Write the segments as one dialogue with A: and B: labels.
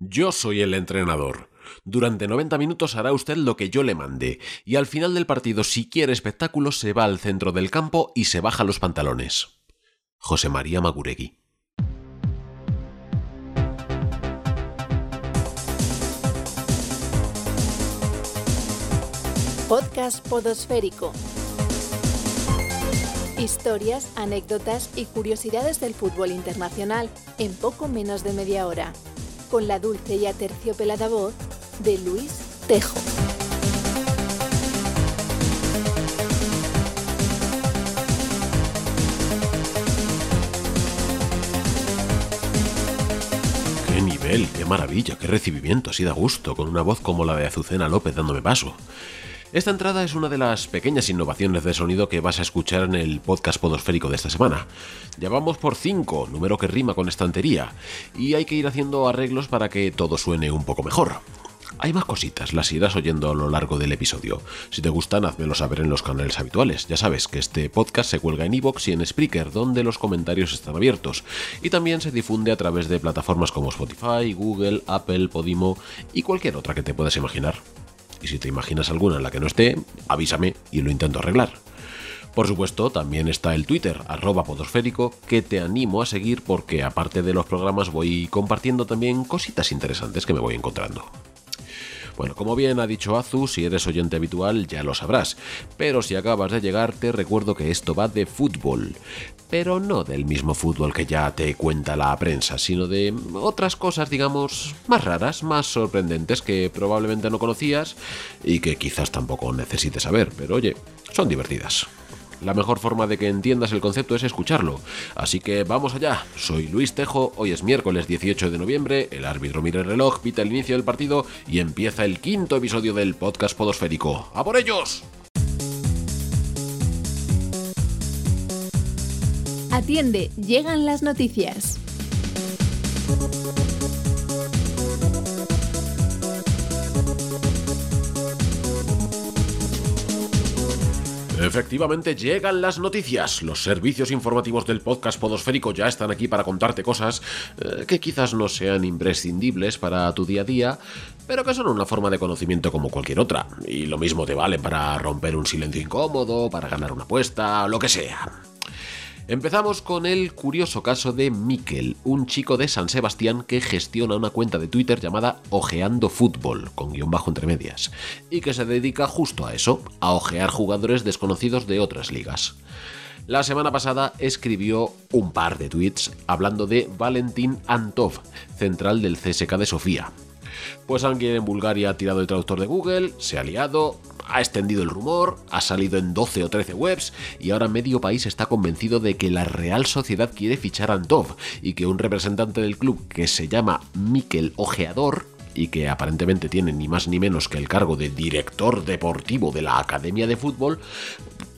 A: Yo soy el entrenador. Durante 90 minutos hará usted lo que yo le mande, y al final del partido, si quiere espectáculo, se va al centro del campo y se baja los pantalones. José María Maguregui.
B: Podcast Podosférico. Historias, anécdotas y curiosidades del fútbol internacional en poco menos de media hora. Con la dulce y aterciopelada voz de Luis Tejo.
A: ¡Qué nivel! ¡Qué maravilla! ¡Qué recibimiento! Así da gusto, con una voz como la de Azucena López dándome paso. Esta entrada es una de las pequeñas innovaciones de sonido que vas a escuchar en el podcast podosférico de esta semana. Ya vamos por 5, número que rima con estantería, y hay que ir haciendo arreglos para que todo suene un poco mejor. Hay más cositas, las irás oyendo a lo largo del episodio. Si te gustan, házmelo saber en los canales habituales. Ya sabes que este podcast se cuelga en iVoox y en Spreaker, donde los comentarios están abiertos. Y también se difunde a través de plataformas como Spotify, Google, Apple, Podimo y cualquier otra que te puedas imaginar. Y si te imaginas alguna en la que no esté, avísame y lo intento arreglar. Por supuesto, también está el Twitter, arroba podosférico, que te animo a seguir porque aparte de los programas voy compartiendo también cositas interesantes que me voy encontrando. Bueno, como bien ha dicho Azu, si eres oyente habitual ya lo sabrás, pero si acabas de llegar te recuerdo que esto va de fútbol, pero no del mismo fútbol que ya te cuenta la prensa, sino de otras cosas, digamos, más raras, más sorprendentes que probablemente no conocías y que quizás tampoco necesites saber, pero oye, son divertidas. La mejor forma de que entiendas el concepto es escucharlo. Así que vamos allá. Soy Luis Tejo, hoy es miércoles 18 de noviembre, el árbitro mira el reloj, pita el inicio del partido y empieza el quinto episodio del podcast podosférico. ¡A por ellos!
B: Atiende, llegan las noticias.
A: Efectivamente llegan las noticias. Los servicios informativos del podcast Podosférico ya están aquí para contarte cosas eh, que quizás no sean imprescindibles para tu día a día, pero que son una forma de conocimiento como cualquier otra. Y lo mismo te vale para romper un silencio incómodo, para ganar una apuesta, lo que sea. Empezamos con el curioso caso de Miquel, un chico de San Sebastián que gestiona una cuenta de Twitter llamada Ojeando Fútbol, con guion bajo entre medias, y que se dedica justo a eso, a ojear jugadores desconocidos de otras ligas. La semana pasada escribió un par de tweets hablando de Valentín Antov, central del CSK de Sofía. Pues alguien en Bulgaria ha tirado el traductor de Google, se ha liado, ha extendido el rumor, ha salido en 12 o 13 webs y ahora medio país está convencido de que la Real Sociedad quiere fichar a Antov y que un representante del club que se llama Miquel Ojeador y que aparentemente tiene ni más ni menos que el cargo de director deportivo de la Academia de Fútbol,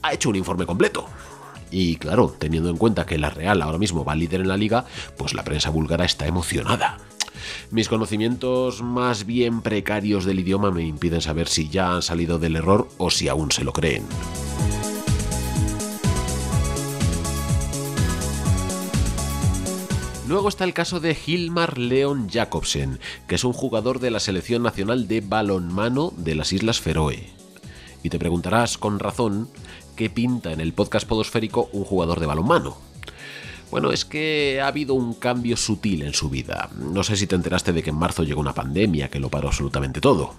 A: ha hecho un informe completo. Y claro, teniendo en cuenta que la Real ahora mismo va líder en la liga, pues la prensa búlgara está emocionada. Mis conocimientos más bien precarios del idioma me impiden saber si ya han salido del error o si aún se lo creen. Luego está el caso de Hilmar Leon Jacobsen, que es un jugador de la selección nacional de balonmano de las Islas Feroe. Y te preguntarás con razón qué pinta en el podcast podosférico un jugador de balonmano. Bueno, es que ha habido un cambio sutil en su vida. No sé si te enteraste de que en marzo llegó una pandemia que lo paró absolutamente todo.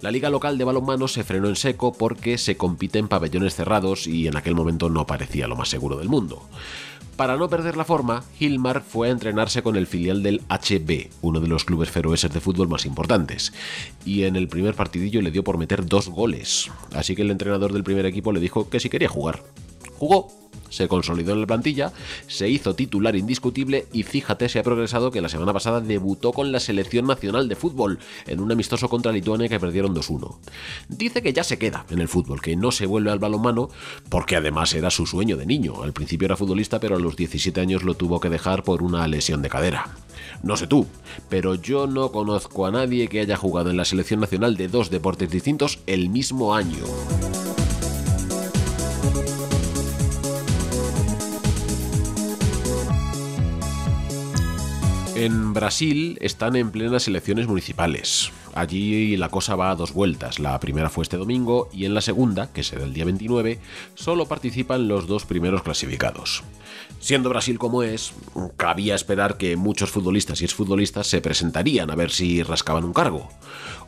A: La liga local de balonmano se frenó en seco porque se compite en pabellones cerrados y en aquel momento no parecía lo más seguro del mundo. Para no perder la forma, Hilmar fue a entrenarse con el filial del HB, uno de los clubes feroeses de fútbol más importantes, y en el primer partidillo le dio por meter dos goles, así que el entrenador del primer equipo le dijo que si quería jugar. Jugó, se consolidó en la plantilla, se hizo titular indiscutible y fíjate se ha progresado que la semana pasada debutó con la selección nacional de fútbol en un amistoso contra Lituania que perdieron 2-1. Dice que ya se queda en el fútbol, que no se vuelve al balonmano porque además era su sueño de niño. Al principio era futbolista, pero a los 17 años lo tuvo que dejar por una lesión de cadera. No sé tú, pero yo no conozco a nadie que haya jugado en la selección nacional de dos deportes distintos el mismo año. En Brasil están en plenas elecciones municipales. Allí la cosa va a dos vueltas. La primera fue este domingo y en la segunda, que será el día 29, solo participan los dos primeros clasificados. Siendo Brasil como es, cabía esperar que muchos futbolistas y exfutbolistas se presentarían a ver si rascaban un cargo.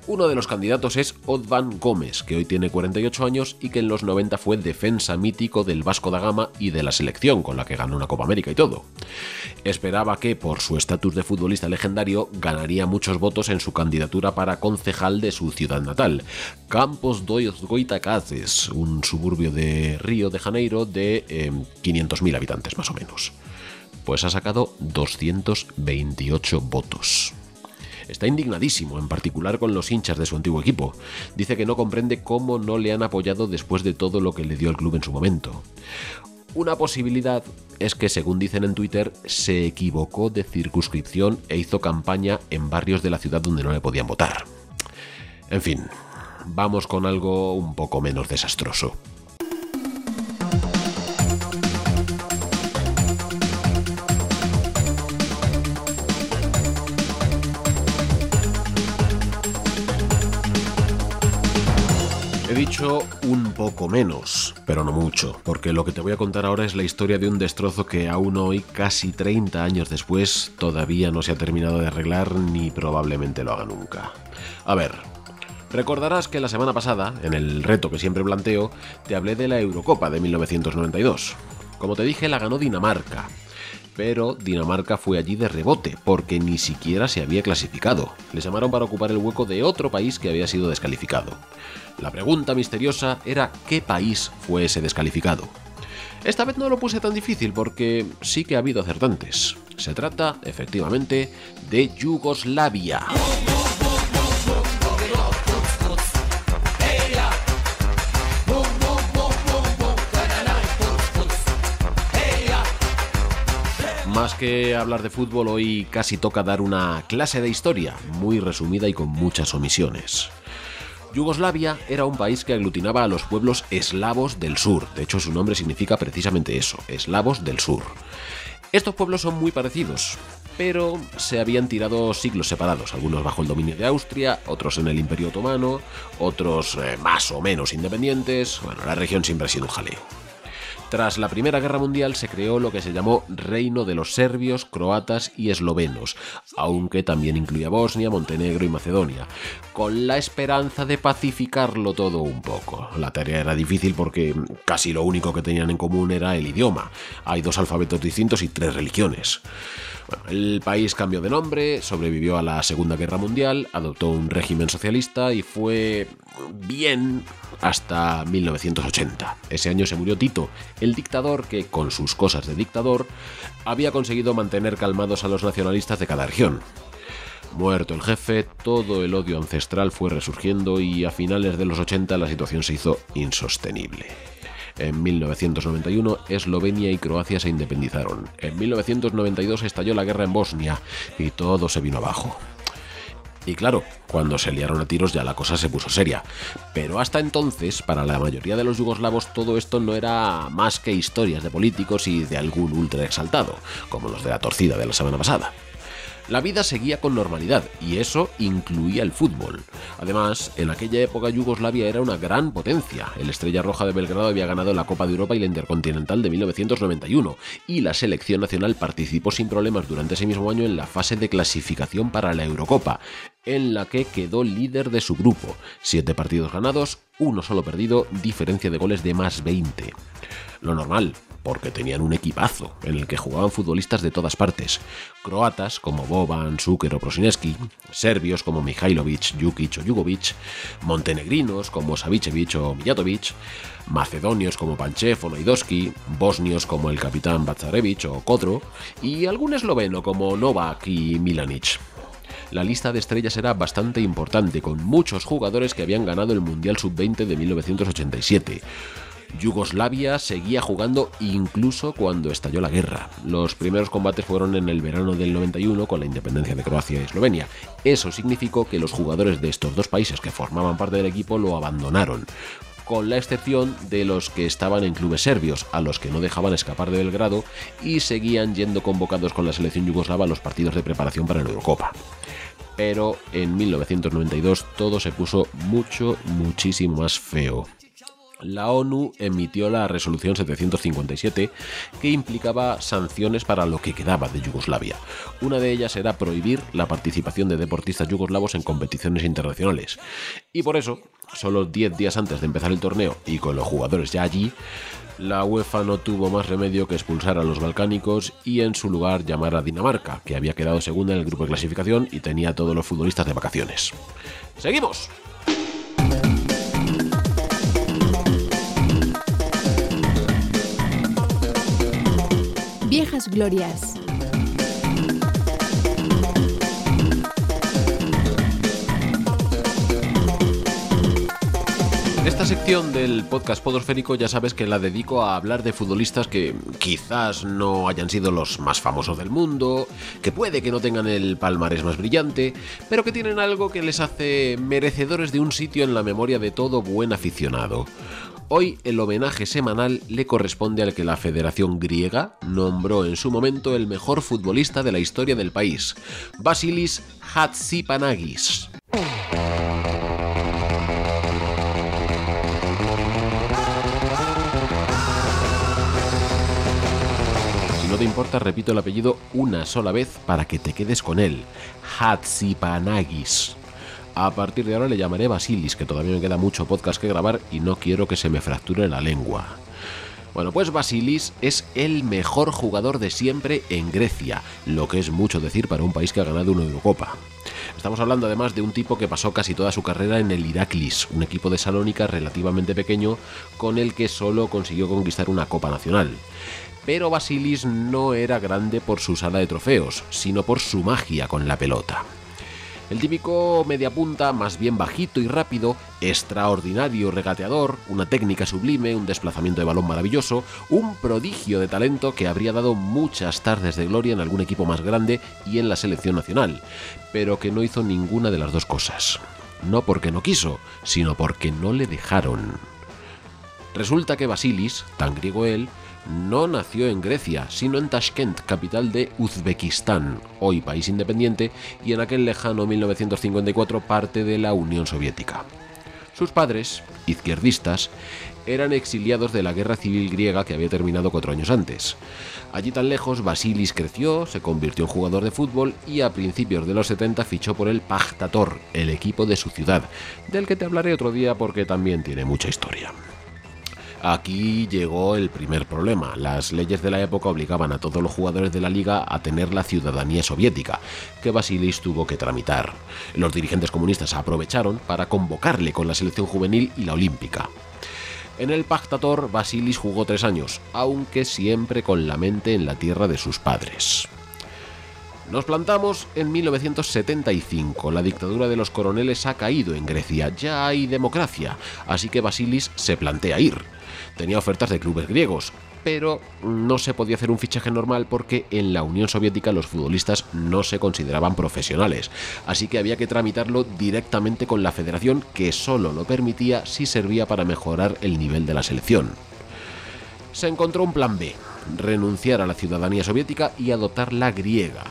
A: Uno de los candidatos es Odvan Gómez, que hoy tiene 48 años y que en los 90 fue defensa mítico del Vasco da Gama y de la selección, con la que ganó una Copa América y todo. Esperaba que, por su estatus de futbolista legendario, ganaría muchos votos en su candidatura para concejal de su ciudad natal, Campos dos Goitacazes, un suburbio de Río de Janeiro de 500.000 em, habitantes más o menos. Pues ha sacado 228 votos. Está indignadísimo, en particular con los hinchas de su antiguo equipo. Dice que no comprende cómo no le han apoyado después de todo lo que le dio el club en su momento. Una posibilidad es que, según dicen en Twitter, se equivocó de circunscripción e hizo campaña en barrios de la ciudad donde no le podían votar. En fin, vamos con algo un poco menos desastroso. Un poco menos, pero no mucho, porque lo que te voy a contar ahora es la historia de un destrozo que aún hoy, casi 30 años después, todavía no se ha terminado de arreglar ni probablemente lo haga nunca. A ver, recordarás que la semana pasada, en el reto que siempre planteo, te hablé de la Eurocopa de 1992. Como te dije, la ganó Dinamarca, pero Dinamarca fue allí de rebote, porque ni siquiera se había clasificado. Les llamaron para ocupar el hueco de otro país que había sido descalificado. La pregunta misteriosa era qué país fue ese descalificado. Esta vez no lo puse tan difícil porque sí que ha habido acertantes. Se trata, efectivamente, de Yugoslavia. Que hablar de fútbol, hoy casi toca dar una clase de historia, muy resumida y con muchas omisiones. Yugoslavia era un país que aglutinaba a los pueblos eslavos del sur, de hecho su nombre significa precisamente eso, eslavos del sur. Estos pueblos son muy parecidos, pero se habían tirado siglos separados, algunos bajo el dominio de Austria, otros en el Imperio Otomano, otros eh, más o menos independientes, bueno, la región siempre ha sido un jaleo. Tras la Primera Guerra Mundial se creó lo que se llamó Reino de los Serbios, Croatas y Eslovenos, aunque también incluía Bosnia, Montenegro y Macedonia, con la esperanza de pacificarlo todo un poco. La tarea era difícil porque casi lo único que tenían en común era el idioma. Hay dos alfabetos distintos y tres religiones. El país cambió de nombre, sobrevivió a la Segunda Guerra Mundial, adoptó un régimen socialista y fue bien hasta 1980. Ese año se murió Tito, el dictador que, con sus cosas de dictador, había conseguido mantener calmados a los nacionalistas de cada región. Muerto el jefe, todo el odio ancestral fue resurgiendo y a finales de los 80 la situación se hizo insostenible. En 1991 Eslovenia y Croacia se independizaron. En 1992 estalló la guerra en Bosnia y todo se vino abajo. Y claro, cuando se liaron a tiros ya la cosa se puso seria. Pero hasta entonces, para la mayoría de los yugoslavos, todo esto no era más que historias de políticos y de algún ultra exaltado, como los de la torcida de la semana pasada. La vida seguía con normalidad y eso incluía el fútbol. Además, en aquella época Yugoslavia era una gran potencia. El Estrella Roja de Belgrado había ganado la Copa de Europa y la Intercontinental de 1991 y la selección nacional participó sin problemas durante ese mismo año en la fase de clasificación para la Eurocopa, en la que quedó líder de su grupo. Siete partidos ganados, uno solo perdido, diferencia de goles de más 20. Lo normal, porque tenían un equipazo en el que jugaban futbolistas de todas partes, croatas como Boban, Zucker o Prosineski, serbios como Mihailovic, Jukic o Jugovic, montenegrinos como Savicevic o Mijatovic, macedonios como Panchev o Noidoski, bosnios como el capitán Bacarevic o Kodro, y algún esloveno como Novak y Milanic la lista de estrellas era bastante importante, con muchos jugadores que habían ganado el Mundial Sub-20 de 1987. Yugoslavia seguía jugando incluso cuando estalló la guerra. Los primeros combates fueron en el verano del 91 con la independencia de Croacia y Eslovenia. Eso significó que los jugadores de estos dos países que formaban parte del equipo lo abandonaron con la excepción de los que estaban en clubes serbios, a los que no dejaban escapar de Belgrado y seguían yendo convocados con la selección yugoslava a los partidos de preparación para la Eurocopa. Pero en 1992 todo se puso mucho, muchísimo más feo la ONU emitió la resolución 757 que implicaba sanciones para lo que quedaba de Yugoslavia. Una de ellas era prohibir la participación de deportistas yugoslavos en competiciones internacionales. Y por eso, solo 10 días antes de empezar el torneo y con los jugadores ya allí, la UEFA no tuvo más remedio que expulsar a los balcánicos y en su lugar llamar a Dinamarca, que había quedado segunda en el grupo de clasificación y tenía a todos los futbolistas de vacaciones. ¡Seguimos!
B: Glorias.
A: Esta sección del podcast Podosférico ya sabes que la dedico a hablar de futbolistas que quizás no hayan sido los más famosos del mundo, que puede que no tengan el palmarés más brillante, pero que tienen algo que les hace merecedores de un sitio en la memoria de todo buen aficionado. Hoy el homenaje semanal le corresponde al que la Federación Griega nombró en su momento el mejor futbolista de la historia del país, Basilis Hatsipanagis. Si no te importa, repito el apellido una sola vez para que te quedes con él. Hatsipanagis. A partir de ahora le llamaré Basilis, que todavía me queda mucho podcast que grabar y no quiero que se me fracture la lengua. Bueno, pues Basilis es el mejor jugador de siempre en Grecia, lo que es mucho decir para un país que ha ganado una Eurocopa. Estamos hablando además de un tipo que pasó casi toda su carrera en el Iraklis, un equipo de Salónica relativamente pequeño con el que solo consiguió conquistar una Copa Nacional. Pero Basilis no era grande por su sala de trofeos, sino por su magia con la pelota. El típico mediapunta, más bien bajito y rápido, extraordinario regateador, una técnica sublime, un desplazamiento de balón maravilloso, un prodigio de talento que habría dado muchas tardes de gloria en algún equipo más grande y en la selección nacional, pero que no hizo ninguna de las dos cosas. No porque no quiso, sino porque no le dejaron. Resulta que Basilis, tan griego él, no nació en Grecia, sino en Tashkent, capital de Uzbekistán, hoy país independiente, y en aquel lejano 1954 parte de la Unión Soviética. Sus padres, izquierdistas, eran exiliados de la guerra civil griega que había terminado cuatro años antes. Allí tan lejos, Basilis creció, se convirtió en jugador de fútbol y a principios de los 70 fichó por el Pachtator, el equipo de su ciudad, del que te hablaré otro día porque también tiene mucha historia. Aquí llegó el primer problema. Las leyes de la época obligaban a todos los jugadores de la liga a tener la ciudadanía soviética, que Basilis tuvo que tramitar. Los dirigentes comunistas aprovecharon para convocarle con la selección juvenil y la olímpica. En el Pactator, Basilis jugó tres años, aunque siempre con la mente en la tierra de sus padres. Nos plantamos en 1975. La dictadura de los coroneles ha caído en Grecia. Ya hay democracia. Así que Basilis se plantea ir tenía ofertas de clubes griegos, pero no se podía hacer un fichaje normal porque en la Unión Soviética los futbolistas no se consideraban profesionales, así que había que tramitarlo directamente con la federación que solo lo permitía si servía para mejorar el nivel de la selección. Se encontró un plan B, renunciar a la ciudadanía soviética y adoptar la griega.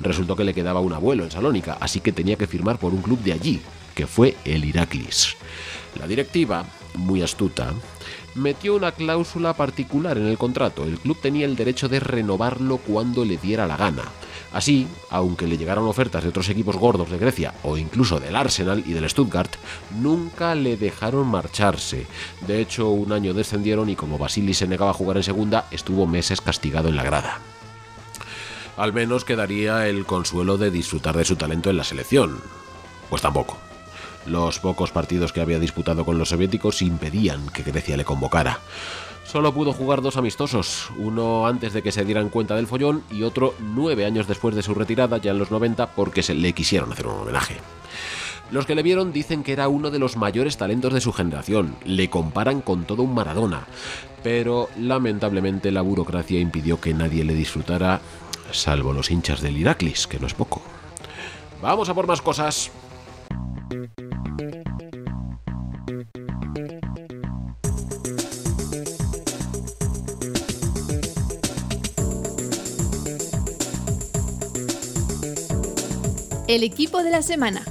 A: Resultó que le quedaba un abuelo en Salónica, así que tenía que firmar por un club de allí, que fue el Iraklis. La directiva, muy astuta, metió una cláusula particular en el contrato. El club tenía el derecho de renovarlo cuando le diera la gana. Así, aunque le llegaron ofertas de otros equipos gordos de Grecia o incluso del Arsenal y del Stuttgart, nunca le dejaron marcharse. De hecho, un año descendieron y como Basili se negaba a jugar en segunda, estuvo meses castigado en la grada. Al menos quedaría el consuelo de disfrutar de su talento en la selección. Pues tampoco. Los pocos partidos que había disputado con los soviéticos impedían que Grecia le convocara. Solo pudo jugar dos amistosos, uno antes de que se dieran cuenta del follón y otro nueve años después de su retirada, ya en los 90, porque se le quisieron hacer un homenaje. Los que le vieron dicen que era uno de los mayores talentos de su generación, le comparan con todo un Maradona, pero lamentablemente la burocracia impidió que nadie le disfrutara, salvo los hinchas del Iraklis, que no es poco. Vamos a por más cosas.
B: El equipo de la semana.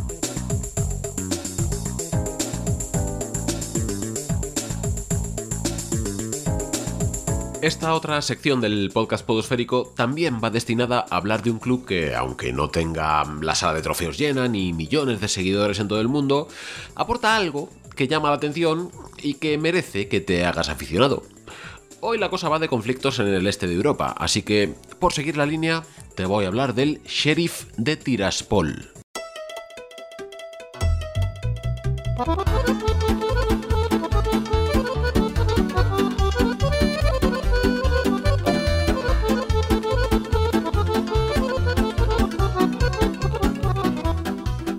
A: Esta otra sección del podcast podosférico también va destinada a hablar de un club que, aunque no tenga la sala de trofeos llena ni millones de seguidores en todo el mundo, aporta algo que llama la atención y que merece que te hagas aficionado. Hoy la cosa va de conflictos en el este de Europa, así que, por seguir la línea, te voy a hablar del Sheriff de Tiraspol.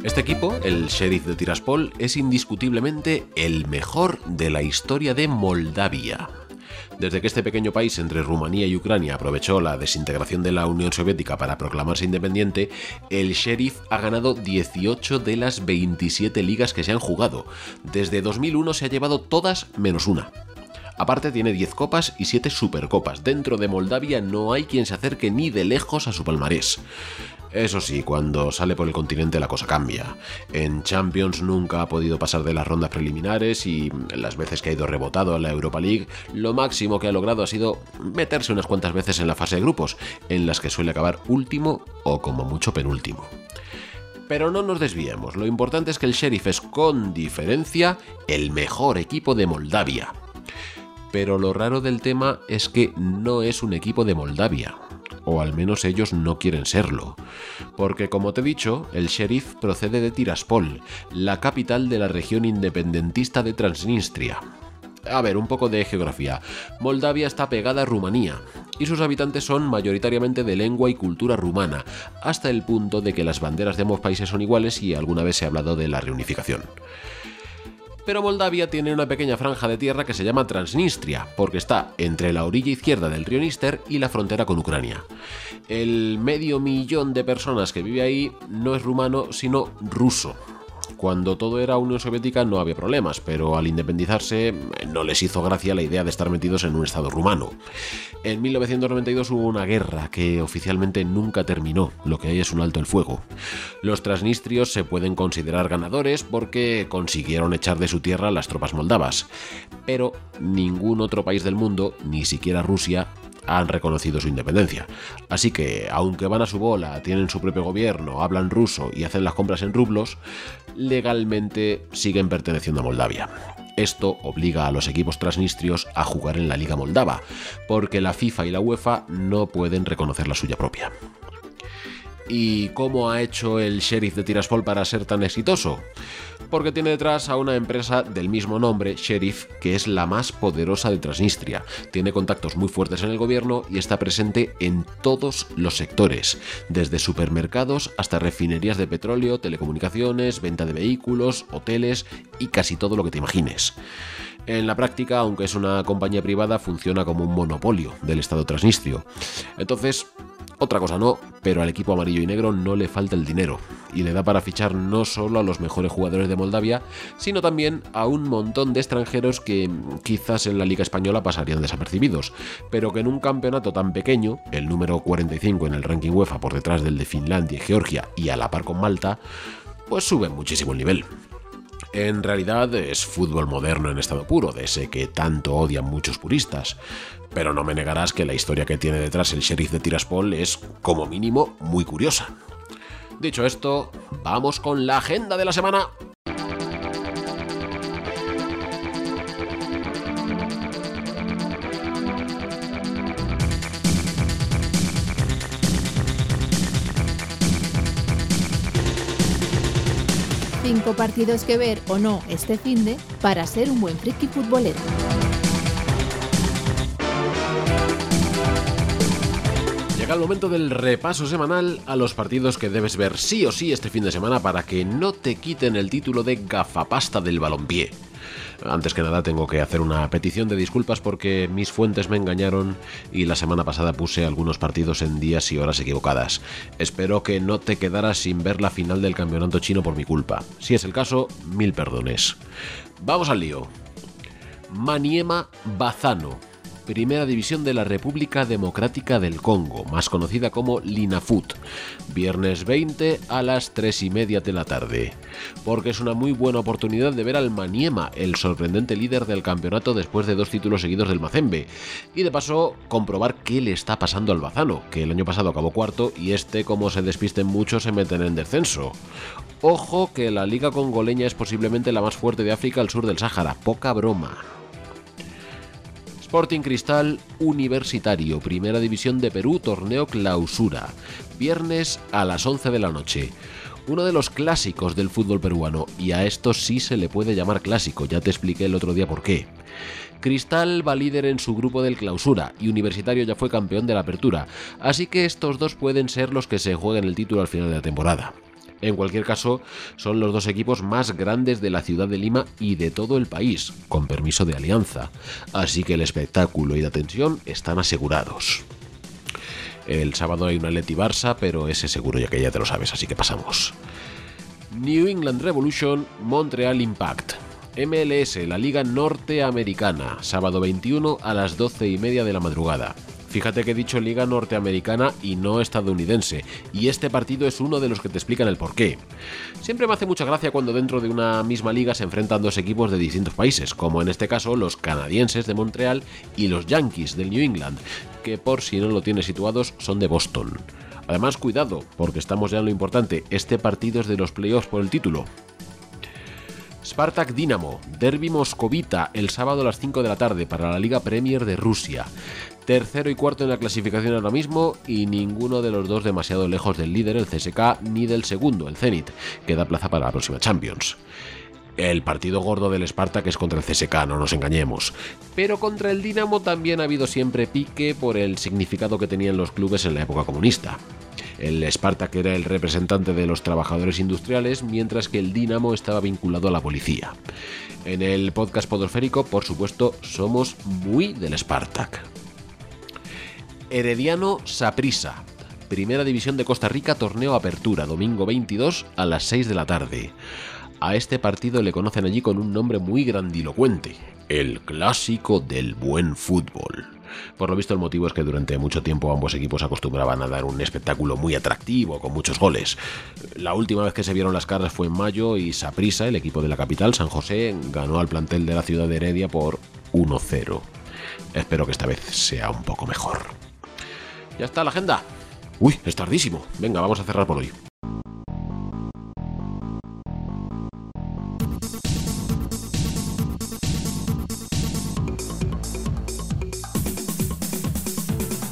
A: Este equipo, el Sheriff de Tiraspol, es indiscutiblemente el mejor de la historia de Moldavia. Desde que este pequeño país entre Rumanía y Ucrania aprovechó la desintegración de la Unión Soviética para proclamarse independiente, el Sheriff ha ganado 18 de las 27 ligas que se han jugado. Desde 2001 se ha llevado todas menos una. Aparte tiene 10 copas y 7 supercopas. Dentro de Moldavia no hay quien se acerque ni de lejos a su palmarés. Eso sí, cuando sale por el continente la cosa cambia. En Champions nunca ha podido pasar de las rondas preliminares y las veces que ha ido rebotado a la Europa League, lo máximo que ha logrado ha sido meterse unas cuantas veces en la fase de grupos, en las que suele acabar último o como mucho penúltimo. Pero no nos desviemos, lo importante es que el Sheriff es con diferencia el mejor equipo de Moldavia. Pero lo raro del tema es que no es un equipo de Moldavia, o al menos ellos no quieren serlo. Porque como te he dicho, el sheriff procede de Tiraspol, la capital de la región independentista de Transnistria. A ver, un poco de geografía. Moldavia está pegada a Rumanía, y sus habitantes son mayoritariamente de lengua y cultura rumana, hasta el punto de que las banderas de ambos países son iguales y alguna vez se ha hablado de la reunificación. Pero Moldavia tiene una pequeña franja de tierra que se llama Transnistria, porque está entre la orilla izquierda del río Níster y la frontera con Ucrania. El medio millón de personas que vive ahí no es rumano, sino ruso. Cuando todo era Unión Soviética no había problemas, pero al independizarse eh, no les hizo gracia la idea de estar metidos en un estado rumano. En 1992 hubo una guerra que oficialmente nunca terminó, lo que hay es un alto el fuego. Los transnistrios se pueden considerar ganadores porque consiguieron echar de su tierra las tropas moldavas, pero ningún otro país del mundo, ni siquiera Rusia, han reconocido su independencia. Así que, aunque van a su bola, tienen su propio gobierno, hablan ruso y hacen las compras en rublos, legalmente siguen perteneciendo a Moldavia. Esto obliga a los equipos transnistrios a jugar en la Liga Moldava, porque la FIFA y la UEFA no pueden reconocer la suya propia. ¿Y cómo ha hecho el sheriff de Tiraspol para ser tan exitoso? Porque tiene detrás a una empresa del mismo nombre, Sheriff, que es la más poderosa de Transnistria. Tiene contactos muy fuertes en el gobierno y está presente en todos los sectores, desde supermercados hasta refinerías de petróleo, telecomunicaciones, venta de vehículos, hoteles y casi todo lo que te imagines. En la práctica, aunque es una compañía privada, funciona como un monopolio del Estado transnistrio. Entonces, otra cosa no, pero al equipo amarillo y negro no le falta el dinero, y le da para fichar no solo a los mejores jugadores de Moldavia, sino también a un montón de extranjeros que quizás en la Liga Española pasarían desapercibidos, pero que en un campeonato tan pequeño, el número 45 en el ranking UEFA por detrás del de Finlandia y Georgia y a la par con Malta, pues sube muchísimo el nivel. En realidad es fútbol moderno en estado puro, de ese que tanto odian muchos puristas. Pero no me negarás que la historia que tiene detrás el sheriff de Tiraspol es, como mínimo, muy curiosa. Dicho esto, vamos con la agenda de la semana.
B: Cinco partidos que ver o no este finde para ser un buen friki futbolero.
A: Llega el momento del repaso semanal a los partidos que debes ver sí o sí este fin de semana para que no te quiten el título de gafapasta del balompié. Antes que nada tengo que hacer una petición de disculpas porque mis fuentes me engañaron y la semana pasada puse algunos partidos en días y horas equivocadas. Espero que no te quedaras sin ver la final del campeonato chino por mi culpa. Si es el caso, mil perdones. Vamos al lío. Maniema Bazano Primera División de la República Democrática del Congo, más conocida como Linafut, viernes 20 a las 3 y media de la tarde, porque es una muy buena oportunidad de ver al Maniema, el sorprendente líder del campeonato después de dos títulos seguidos del Mazembe, y de paso comprobar qué le está pasando al Bazano, que el año pasado acabó cuarto y este, como se despisten muchos, se meten en descenso. Ojo que la liga congoleña es posiblemente la más fuerte de África al sur del Sáhara, poca broma. Sporting Cristal Universitario, Primera División de Perú, torneo clausura. Viernes a las 11 de la noche. Uno de los clásicos del fútbol peruano, y a esto sí se le puede llamar clásico, ya te expliqué el otro día por qué. Cristal va líder en su grupo del clausura y Universitario ya fue campeón de la apertura, así que estos dos pueden ser los que se jueguen el título al final de la temporada. En cualquier caso, son los dos equipos más grandes de la ciudad de Lima y de todo el país, con permiso de alianza, así que el espectáculo y la tensión están asegurados. El sábado hay un Atleti Barça, pero ese seguro ya que ya te lo sabes, así que pasamos. New England Revolution, Montreal Impact. MLS, la Liga Norteamericana, sábado 21 a las 12 y media de la madrugada. Fíjate que he dicho liga norteamericana y no estadounidense, y este partido es uno de los que te explican el porqué. Siempre me hace mucha gracia cuando dentro de una misma liga se enfrentan dos equipos de distintos países, como en este caso los canadienses de Montreal y los Yankees del New England, que por si no lo tienes situados son de Boston. Además, cuidado, porque estamos ya en lo importante, este partido es de los playoffs por el título. Spartak Dinamo, Derby Moscovita, el sábado a las 5 de la tarde para la Liga Premier de Rusia. Tercero y cuarto en la clasificación ahora mismo y ninguno de los dos demasiado lejos del líder, el CSK, ni del segundo, el Zenit, que da plaza para la próxima Champions. El partido gordo del Spartak es contra el CSK, no nos engañemos. Pero contra el Dinamo también ha habido siempre pique por el significado que tenían los clubes en la época comunista. El Spartak era el representante de los trabajadores industriales, mientras que el Dinamo estaba vinculado a la policía. En el podcast podosférico, por supuesto, somos muy del Spartak. Herediano Saprisa. Primera División de Costa Rica, torneo Apertura, domingo 22 a las 6 de la tarde. A este partido le conocen allí con un nombre muy grandilocuente, el clásico del buen fútbol. Por lo visto el motivo es que durante mucho tiempo ambos equipos acostumbraban a dar un espectáculo muy atractivo, con muchos goles. La última vez que se vieron las caras fue en mayo y Saprisa, el equipo de la capital, San José, ganó al plantel de la ciudad de Heredia por 1-0. Espero que esta vez sea un poco mejor. Ya está la agenda. Uy, es tardísimo. Venga, vamos a cerrar por hoy.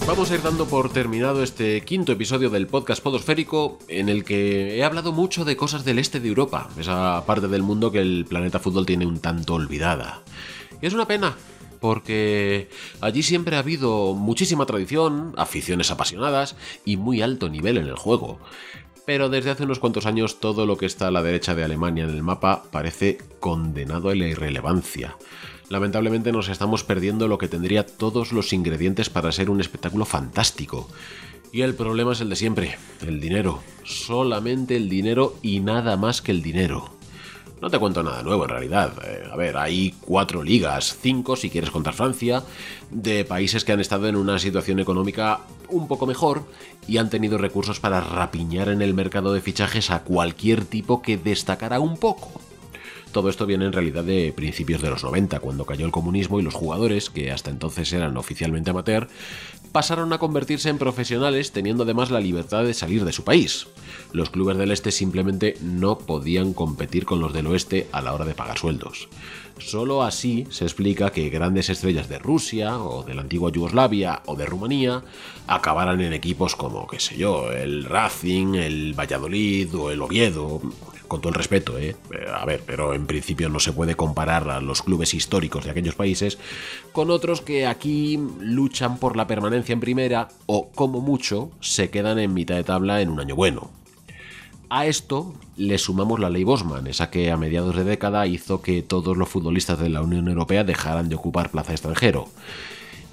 A: Vamos a ir dando por terminado este quinto episodio del podcast Podosférico, en el que he hablado mucho de cosas del este de Europa, esa parte del mundo que el planeta fútbol tiene un tanto olvidada. Y es una pena, porque allí siempre ha habido muchísima tradición, aficiones apasionadas y muy alto nivel en el juego. Pero desde hace unos cuantos años todo lo que está a la derecha de Alemania en el mapa parece condenado a la irrelevancia lamentablemente nos estamos perdiendo lo que tendría todos los ingredientes para ser un espectáculo fantástico. Y el problema es el de siempre, el dinero. Solamente el dinero y nada más que el dinero. No te cuento nada nuevo en realidad. Eh, a ver, hay cuatro ligas, cinco si quieres contar Francia, de países que han estado en una situación económica un poco mejor y han tenido recursos para rapiñar en el mercado de fichajes a cualquier tipo que destacara un poco. Todo esto viene en realidad de principios de los 90, cuando cayó el comunismo y los jugadores, que hasta entonces eran oficialmente amateur, pasaron a convertirse en profesionales teniendo además la libertad de salir de su país. Los clubes del este simplemente no podían competir con los del oeste a la hora de pagar sueldos. Solo así se explica que grandes estrellas de Rusia o de la antigua Yugoslavia o de Rumanía acabaran en equipos como, qué sé yo, el Racing, el Valladolid o el Oviedo, con todo el respeto, ¿eh? ¿eh? A ver, pero en principio no se puede comparar a los clubes históricos de aquellos países con otros que aquí luchan por la permanencia en primera o, como mucho, se quedan en mitad de tabla en un año bueno. A esto le sumamos la ley Bosman, esa que a mediados de década hizo que todos los futbolistas de la Unión Europea dejaran de ocupar plaza extranjero.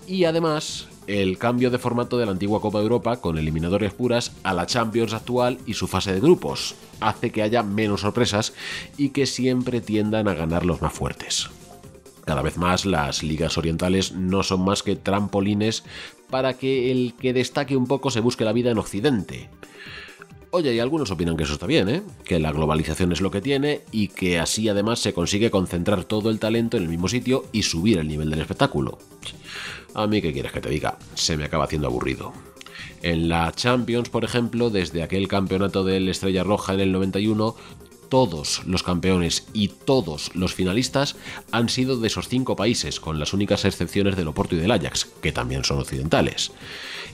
A: Y además, el cambio de formato de la antigua Copa de Europa con eliminatorias puras a la Champions actual y su fase de grupos hace que haya menos sorpresas y que siempre tiendan a ganar los más fuertes. Cada vez más las ligas orientales no son más que trampolines para que el que destaque un poco se busque la vida en Occidente. Oye, y algunos opinan que eso está bien, ¿eh? Que la globalización es lo que tiene y que así además se consigue concentrar todo el talento en el mismo sitio y subir el nivel del espectáculo. A mí, ¿qué quieres que te diga? Se me acaba haciendo aburrido. En la Champions, por ejemplo, desde aquel campeonato del Estrella Roja en el 91, todos los campeones y todos los finalistas han sido de esos cinco países, con las únicas excepciones del Oporto y del Ajax, que también son occidentales.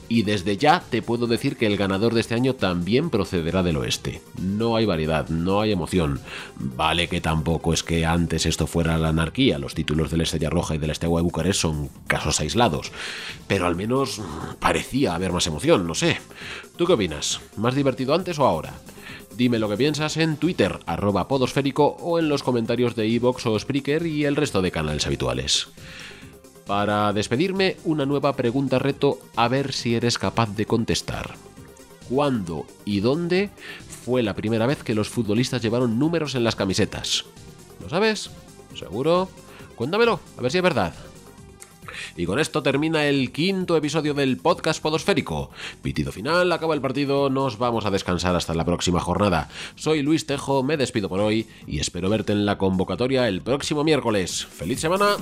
A: Y desde ya te puedo decir que el ganador de este año también procederá del oeste. No hay variedad, no hay emoción. Vale que tampoco es que antes esto fuera la anarquía, los títulos de la Estrella Roja y de la Estegua de Bucarest son casos aislados. Pero al menos parecía haber más emoción, no sé. ¿Tú qué opinas? ¿Más divertido antes o ahora? Dime lo que piensas en Twitter, arroba podosférico o en los comentarios de iVoox o Spreaker y el resto de canales habituales. Para despedirme, una nueva pregunta reto a ver si eres capaz de contestar. ¿Cuándo y dónde fue la primera vez que los futbolistas llevaron números en las camisetas? ¿Lo sabes? ¿Seguro? Cuéntamelo, a ver si es verdad. Y con esto termina el quinto episodio del podcast Podosférico. Pitido final, acaba el partido, nos vamos a descansar hasta la próxima jornada. Soy Luis Tejo, me despido por hoy y espero verte en la convocatoria el próximo miércoles. ¡Feliz semana!